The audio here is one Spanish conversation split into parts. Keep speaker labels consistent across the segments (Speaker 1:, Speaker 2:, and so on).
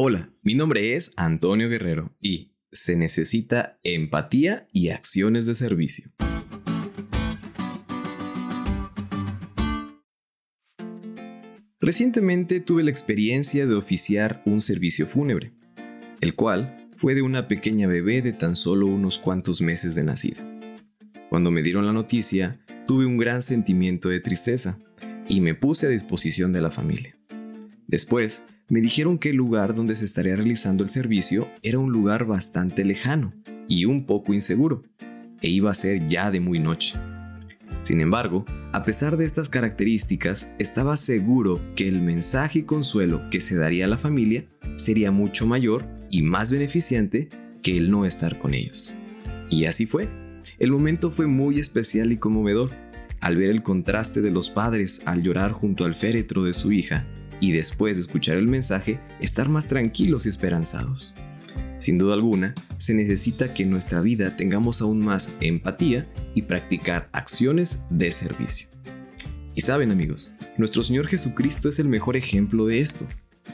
Speaker 1: Hola, mi nombre es Antonio Guerrero y se necesita empatía y acciones de servicio. Recientemente tuve la experiencia de oficiar un servicio fúnebre, el cual fue de una pequeña bebé de tan solo unos cuantos meses de nacida. Cuando me dieron la noticia, tuve un gran sentimiento de tristeza y me puse a disposición de la familia. Después, me dijeron que el lugar donde se estaría realizando el servicio era un lugar bastante lejano y un poco inseguro, e iba a ser ya de muy noche. Sin embargo, a pesar de estas características, estaba seguro que el mensaje y consuelo que se daría a la familia sería mucho mayor y más beneficiante que el no estar con ellos. Y así fue. El momento fue muy especial y conmovedor. Al ver el contraste de los padres al llorar junto al féretro de su hija y después de escuchar el mensaje, estar más tranquilos y esperanzados. Sin duda alguna, se necesita que en nuestra vida tengamos aún más empatía y practicar acciones de servicio. Y saben amigos, nuestro Señor Jesucristo es el mejor ejemplo de esto.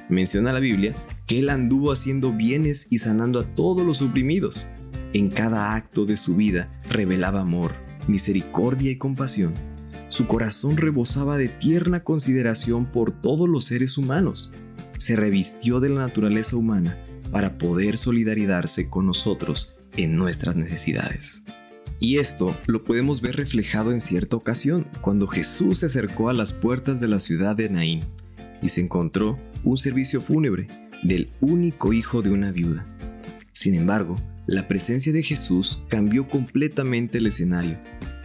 Speaker 1: Menciona la Biblia que Él anduvo haciendo bienes y sanando a todos los oprimidos. En cada acto de su vida revelaba amor, misericordia y compasión su corazón rebosaba de tierna consideración por todos los seres humanos. Se revistió de la naturaleza humana para poder solidarizarse con nosotros en nuestras necesidades. Y esto lo podemos ver reflejado en cierta ocasión, cuando Jesús se acercó a las puertas de la ciudad de Naín y se encontró un servicio fúnebre del único hijo de una viuda. Sin embargo, la presencia de Jesús cambió completamente el escenario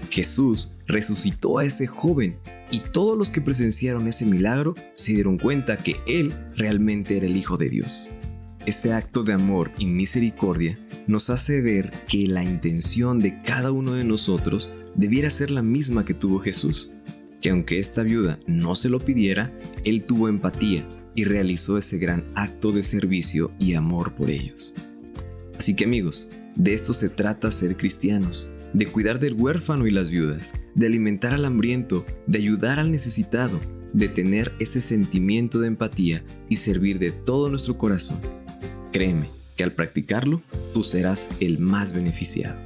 Speaker 1: Jesús resucitó a ese joven y todos los que presenciaron ese milagro se dieron cuenta que Él realmente era el Hijo de Dios. Este acto de amor y misericordia nos hace ver que la intención de cada uno de nosotros debiera ser la misma que tuvo Jesús, que aunque esta viuda no se lo pidiera, Él tuvo empatía y realizó ese gran acto de servicio y amor por ellos. Así que amigos, de esto se trata ser cristianos, de cuidar del huérfano y las viudas, de alimentar al hambriento, de ayudar al necesitado, de tener ese sentimiento de empatía y servir de todo nuestro corazón. Créeme que al practicarlo, tú serás el más beneficiado.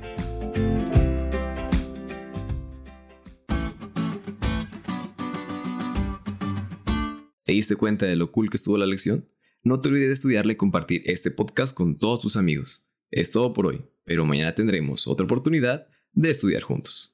Speaker 1: ¿Te diste cuenta de lo cool que estuvo la lección? No te olvides de estudiarle y compartir este podcast con todos tus amigos. Es todo por hoy, pero mañana tendremos otra oportunidad de estudiar juntos.